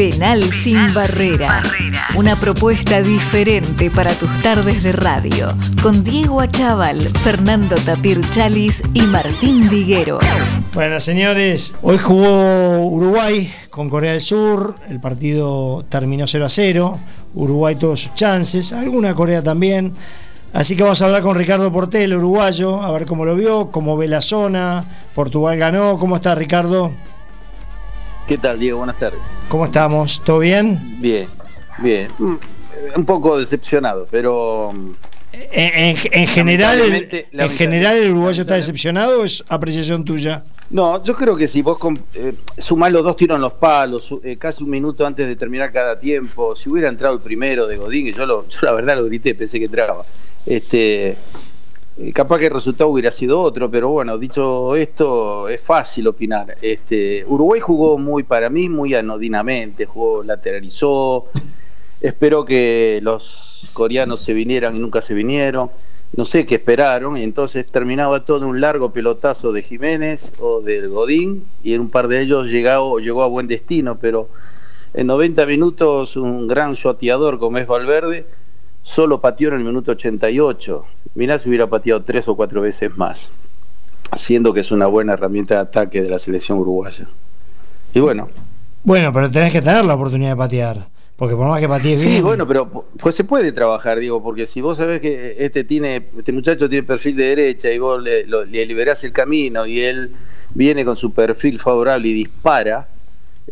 Penal, sin, barrera. Una propuesta diferente para tus tardes de radio. Con Diego Achával, Fernando Tapir Chalis y Martín Diguero. Bueno, señores, hoy jugó Uruguay con Corea del Sur. El partido terminó 0 a 0. Uruguay tuvo sus chances. Alguna Corea también. Así que vamos a hablar con Ricardo Portel, uruguayo, a ver cómo lo vio, cómo ve la zona. Portugal ganó. ¿Cómo está, Ricardo? ¿Qué tal, Diego? Buenas tardes. ¿Cómo estamos? ¿Todo bien? Bien, bien. Mm, Un poco decepcionado, pero En, en general, el, en general, ¿el uruguayo está decepcionado o es apreciación tuya? no, yo creo que si vos eh, sumás los dos tiros en los palos, eh, casi un minuto antes de terminar cada tiempo, si hubiera entrado el primero de Godín, que yo, lo, yo la verdad lo grité, pensé que entraba, este, eh, capaz que el resultado hubiera sido otro, pero bueno, dicho esto, es fácil opinar. Este, Uruguay jugó muy, para mí, muy anodinamente, jugó, lateralizó, esperó que los coreanos se vinieran y nunca se vinieron. No sé qué esperaron, y entonces terminaba todo un largo pelotazo de Jiménez o del Godín, y un par de ellos llegó, llegó a buen destino, pero en 90 minutos un gran shoteador como es Valverde solo pateó en el minuto 88. Mirá si hubiera pateado tres o cuatro veces más, siendo que es una buena herramienta de ataque de la selección uruguaya. Y bueno, Bueno, pero tenés que tener la oportunidad de patear. Porque por más que patees bien. Sí, bueno, pero pues se puede trabajar, digo, porque si vos sabés que este tiene, este muchacho tiene perfil de derecha y vos le, lo- le liberás el camino y él viene con su perfil favorable y dispara,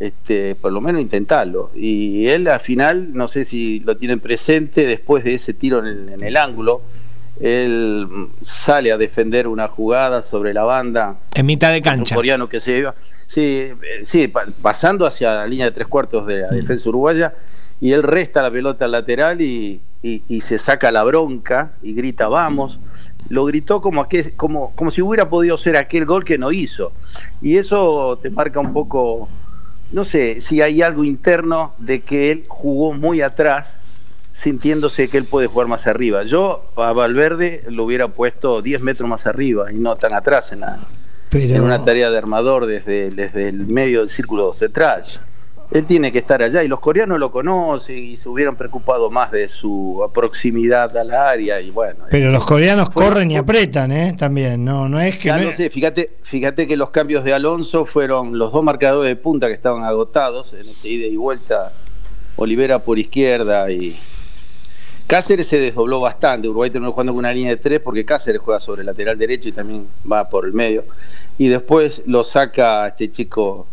este, por lo menos intentarlo. Y él al final, no sé si lo tienen presente, después de ese tiro en el, en el ángulo, él sale a defender una jugada sobre la banda, En mitad de un cancha. coreano que se iba, sí, eh, sí, pa- pasando hacia la línea de tres cuartos de la defensa uruguaya, y él resta la pelota al lateral y, y- y se saca la bronca y grita vamos. Lo gritó como, aquel- como, como si hubiera podido ser aquel gol que no hizo. Y eso te marca un poco, no sé, si hay algo interno de que él jugó muy atrás, sintiéndose que él puede jugar más arriba. Yo a Valverde lo hubiera puesto 10 metros más arriba y no tan atrás en la, pero, en una tarea de armador desde, desde el medio del círculo central. Él tiene que estar allá y los coreanos lo conocen y se hubieran preocupado más de su proximidad al área y bueno. pero los coreanos Fue- corren y apretan, ¿eh? También. No, no es que. Ya no no es- sé, fíjate, fíjate que los cambios de Alonso fueron los dos marcadores de punta que estaban agotados en ese ida y vuelta. Olivera por izquierda y Cáceres se desdobló bastante. Uruguay terminó jugando con una línea de tres porque Cáceres juega sobre el lateral derecho y también va por el medio. Y después lo saca este chico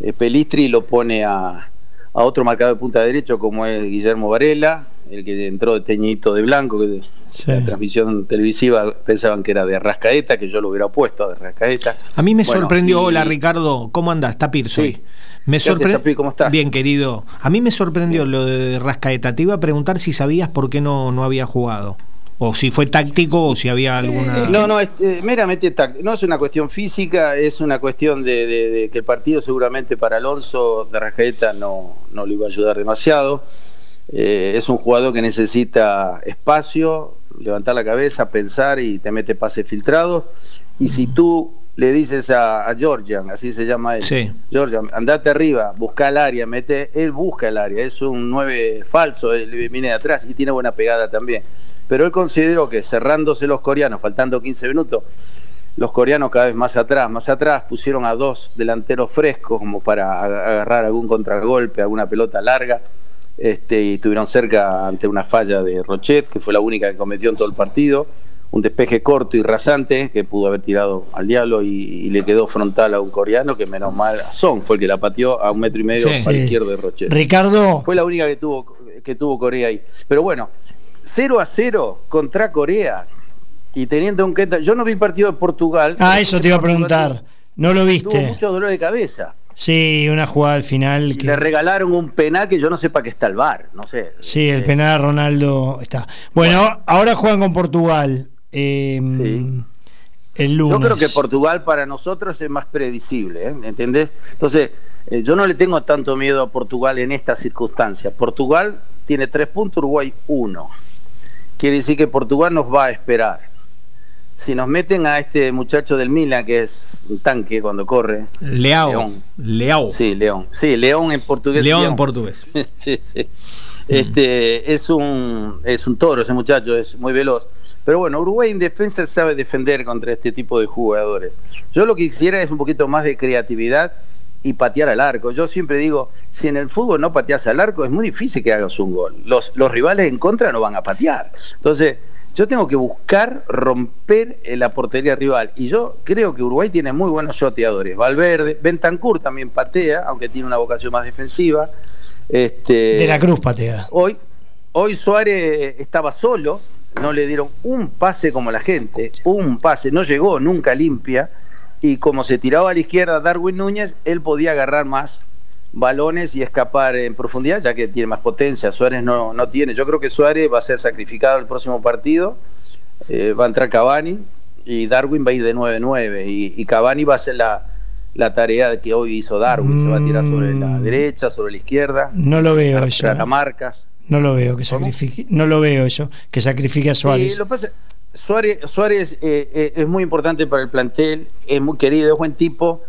eh, Pelistri lo pone a, a otro marcador de punta derecho como es Guillermo Varela, el que entró de teñito de blanco, que Sí. la transmisión televisiva pensaban que era de Rascaeta, que yo lo hubiera puesto de Rascaeta. A mí me Bueno, sorprendió, y- hola Ricardo, ¿cómo andás? Tapir soy. Sí. Me ¿Qué haces, sorpre- Tapir? ¿Cómo estás? Bien, querido. A mí me sorprendió lo de Rascaeta. Te iba a preguntar si sabías por qué no, no había jugado. O si fue táctico o si había alguna. No, no, es eh, meramente táctico. No es una cuestión física, es una cuestión de, de- de que el partido seguramente para Alonso de Rascaeta no, no le iba a ayudar demasiado. Eh, es un jugador que necesita espacio, levantar la cabeza, pensar y te mete pases filtrados. Y si tú le dices a, a Georgian, así se llama él, Sí. Georgian, andate arriba, busca el área, mete, él busca el área, es un 9 falso, él viene de atrás y tiene buena pegada también. Pero él consideró que cerrándose los coreanos, faltando 15 minutos, los coreanos cada vez más atrás, más atrás, pusieron a dos delanteros frescos como para ag- agarrar algún contragolpe, alguna pelota larga, este, y estuvieron cerca ante una falla de Rochet, que fue la única que cometió en todo el partido, un despeje corto y rasante que pudo haber tirado al diablo y, y le quedó frontal a un coreano que menos mal, Son fue el que la pateó a un metro y medio Sí. para Sí. izquierdo de Rochet. Ricardo, Fue la única que tuvo, que tuvo Corea ahí. Pero bueno, 0 a 0 contra Corea. Y teniendo en cuenta, yo no vi el partido de Portugal. ah, eso te iba a preguntar. ¿No lo Tuvo viste? mucho dolor de cabeza. Sí, una jugada al final. Y que- le regalaron un penal que yo no sé para qué está el bar. No sé. Sí, el Eh, penal de Ronaldo está. Bueno, ahora juegan con Portugal. eh, Sí. El lunes. Yo creo que Portugal para nosotros es más predecible, ¿eh? ¿entendés? Entonces, eh, yo no le tengo tanto miedo a Portugal en estas circunstancias. Portugal tiene tres puntos, Uruguay uno. Quiere decir que Portugal nos va a esperar. si nos meten a este muchacho del Milan, que es un tanque cuando corre. Leao. León. Leao. Sí, León. Sí, León en portugués. León en portugués. sí, sí. Este, es un es un toro ese muchacho, es muy veloz. Pero bueno, Uruguay en defensa sabe defender contra este tipo de jugadores. Yo lo que quisiera es un poquito más de creatividad y patear al arco. Yo siempre digo, si en el fútbol no pateas al arco, es muy difícil que hagas un gol. Los, los rivales en contra no van a patear. Entonces, yo tengo que buscar romper la portería rival. Y yo creo que Uruguay tiene muy buenos shoteadores. Valverde, Bentancur también patea, aunque tiene una vocación más defensiva. Este, de la Cruz patea. Hoy, hoy Suárez estaba solo, no le dieron un pase como la gente, un pase, no llegó nunca limpia. Y como se tiraba a la izquierda Darwin Núñez, él podía agarrar más balones y escapar en profundidad, ya que tiene más potencia. Suárez no, no tiene. Yo creo que Suárez va a ser sacrificado el próximo partido. Eh, va a entrar Cavani y Darwin va a ir de 9-9. Y, y, Cavani va a hacer la, la tarea que hoy hizo Darwin. Se va a tirar sobre la Mm. derecha, sobre la izquierda. No lo veo a marcas. No lo veo que sacrifique. No lo veo eso, que sacrifique a Suárez. Sí, lo pasa- Suárez, Suárez eh, eh, es muy importante para el plantel, es muy querido, es buen tipo,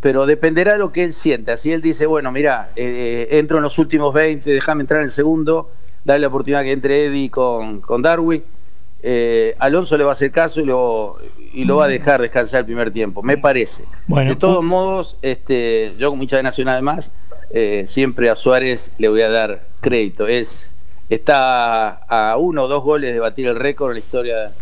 pero dependerá de lo que él sienta. Si él dice, bueno, mira, eh, entro en los últimos 20, déjame entrar en el segundo, darle la oportunidad que entre Eddie con, con Darwin, eh, Alonso le va a hacer caso y lo, y lo va a dejar descansar el primer tiempo, me parece. Bueno, de todos modos, este, yo como hincha de Nacional además, eh, siempre a Suárez le voy a dar crédito. Es, está a uno o dos goles de batir el récord en la historia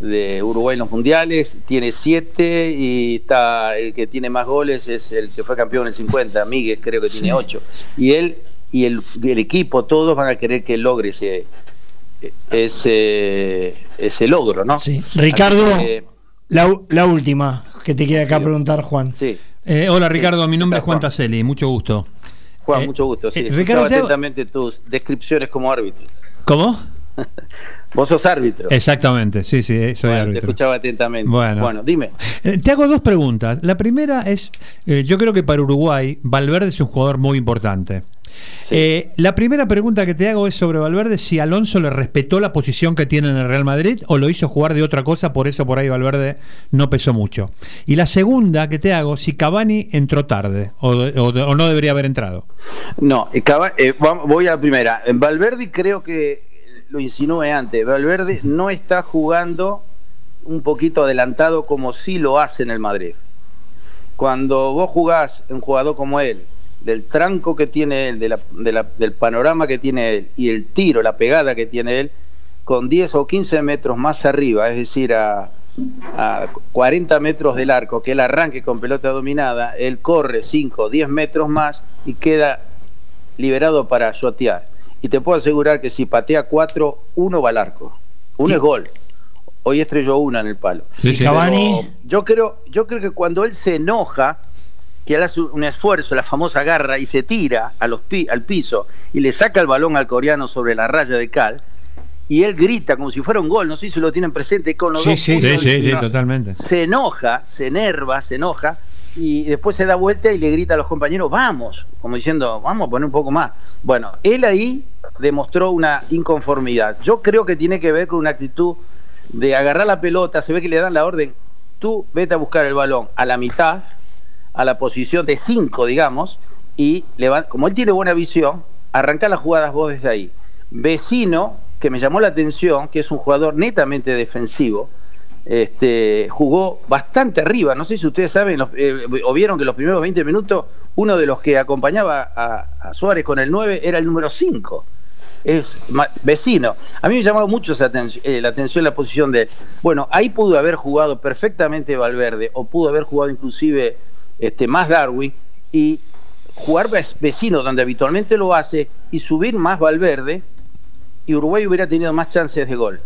de Uruguay en los mundiales, tiene siete y está el que tiene más goles es el que fue campeón en el 50, Miguel creo que tiene ocho. Y él y el, el equipo, todos van a querer que logre ese, ese, ese logro, ¿no? Sí. Ricardo, que, la, la última que te quiere acá Sí. preguntar, Juan. sí. Eh, hola Ricardo, mi nombre es Juan Juan. Taselli, mucho gusto. Juan, Eh, mucho gusto. Sí, eh, escuchaba Ricardo, atentamente tus descripciones como árbitro. ¿Cómo? Vos sos árbitro. Exactamente, sí, sí, eh, soy Bueno, te árbitro. escuchaba atentamente. Bueno. dime. Eh, Te hago dos preguntas. La primera es, eh, yo creo que para Uruguay, Valverde es un jugador muy importante. Eh, la primera pregunta que te hago es sobre Valverde, si Alonso le respetó la posición que tiene en el Real Madrid o lo hizo jugar de otra cosa, por eso por ahí Valverde no pesó mucho. Y la segunda que te hago, si Cavani entró tarde o, o- o no debería haber entrado. No, eh, Cava- eh, vamos- voy a la primera. En Valverde creo que lo insinué antes. Valverde no está jugando un poquito adelantado como sí lo hace en el Madrid. Cuando vos jugás un jugador como él, del tranco que tiene él, de la- de la- del panorama que tiene él y el tiro, la pegada que tiene él, con 10 o 15 metros más arriba, es decir, a, a 40 metros del arco, que él arranque con pelota dominada, él corre 5 o 10 metros más y queda liberado para shotear. Y te puedo asegurar que si patea 4, uno va al arco. Uno es gol. Hoy estrelló una en el palo. Sí, sí. Yo creo, yo creo que cuando él se enoja, que él hace un esfuerzo, la famosa garra, y se tira a los pi- al piso y le saca el balón al coreano sobre la raya de cal, y él grita como si fuera un gol, no sé si lo tienen presente con los Sí, dos sí, Sí, sí, sí, totalmente. se enoja, se enerva, se enoja y después se da vuelta y le grita a los compañeros, vamos, como diciendo, vamos a poner un poco más. Bueno, él ahí demostró una inconformidad. Yo creo que tiene que ver con una actitud de agarrar la pelota, se ve que le dan la orden, tú vete a buscar el balón a la mitad, a la posición de 5, digamos, y como él tiene buena visión, arranca las jugadas vos desde ahí. Vecino, que me llamó la atención, que es un jugador netamente defensivo, este, jugó bastante arriba. No sé si ustedes saben eh, o vieron que los primeros 20 minutos uno de los que acompañaba a, Suárez con el 9 era el número 5. Es vecino. A mí me llamó mucho eh, la atención la posición de. Bueno, ahí pudo haber jugado perfectamente Valverde o pudo haber jugado inclusive este, más Darwin y jugar ve- vecino donde habitualmente lo hace y subir más Valverde y Uruguay hubiera tenido más chances de gol.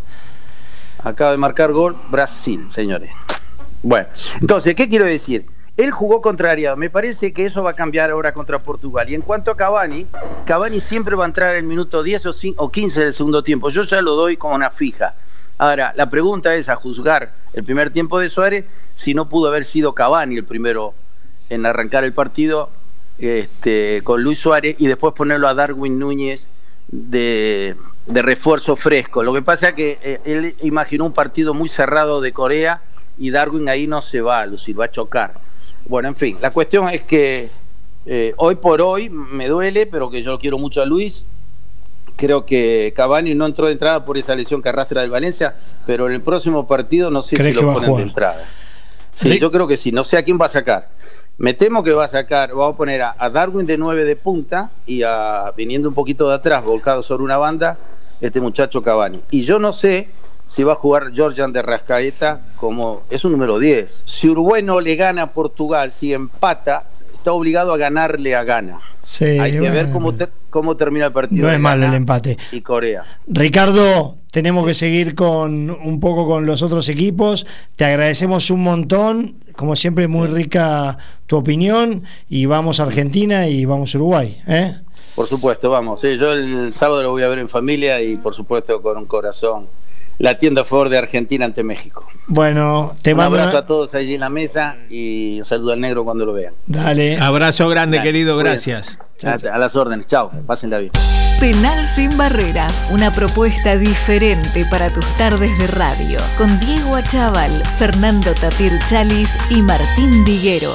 Acaba de marcar gol Brasil, señores. Bueno, entonces, ¿qué quiero decir? Él jugó contrariado. Me parece que eso va a cambiar ahora contra Portugal. Y en cuanto a Cavani, Cavani siempre va a entrar en el minuto 10 o cin- o 15 del segundo tiempo. Yo ya lo doy como una fija. Ahora, la pregunta es a juzgar el primer tiempo de Suárez si no pudo haber sido Cavani el primero en arrancar el partido este, con Luis Suárez y después ponerlo a Darwin Núñez de, de refuerzo fresco. Lo que pasa es que eh, él imaginó un partido muy cerrado de Corea y Darwin ahí no se va a lucir, va a chocar. Bueno, en fin, la cuestión es que eh, hoy por hoy me duele, pero que yo quiero mucho a Luis. Creo que Cavani no entró de entrada por esa lesión que arrastra del Valencia, pero en el próximo partido no sé si lo ponen de entrada. Sí, yo creo que sí, no sé a quién va a sacar. Me temo que va a sacar, va a poner a, Darwin de 9 de punta y a, viniendo un poquito de atrás, volcado sobre una banda, este muchacho Cavani. Y yo no sé si va a jugar Georgian de Rascaeta como es un número 10. Si Uruguay no le gana a Portugal, si empata, está obligado a ganarle a Gana. Hay que ver cómo, cómo termina el partido. No es malo el empate. Y Corea. Ricardo, tenemos que seguir con un poco con los otros equipos. Te agradecemos un montón. Como siempre, muy rica tu opinión. Y vamos a Argentina y vamos a Uruguay. ¿eh? Por supuesto, vamos. Yo el sábado lo voy a ver en familia y por supuesto con un corazón la tienda a favor de Argentina ante México. Bueno, te un mando abrazo a todos allí en la mesa y un saludo al negro cuando lo vean. Dale. Abrazo grande, querido, gracias. A, las órdenes, chao, pásenla bien. Penal sin barrera, una propuesta diferente para tus tardes de radio, con Diego Achával, Fernando Tapir Chalis y Martín Viguero.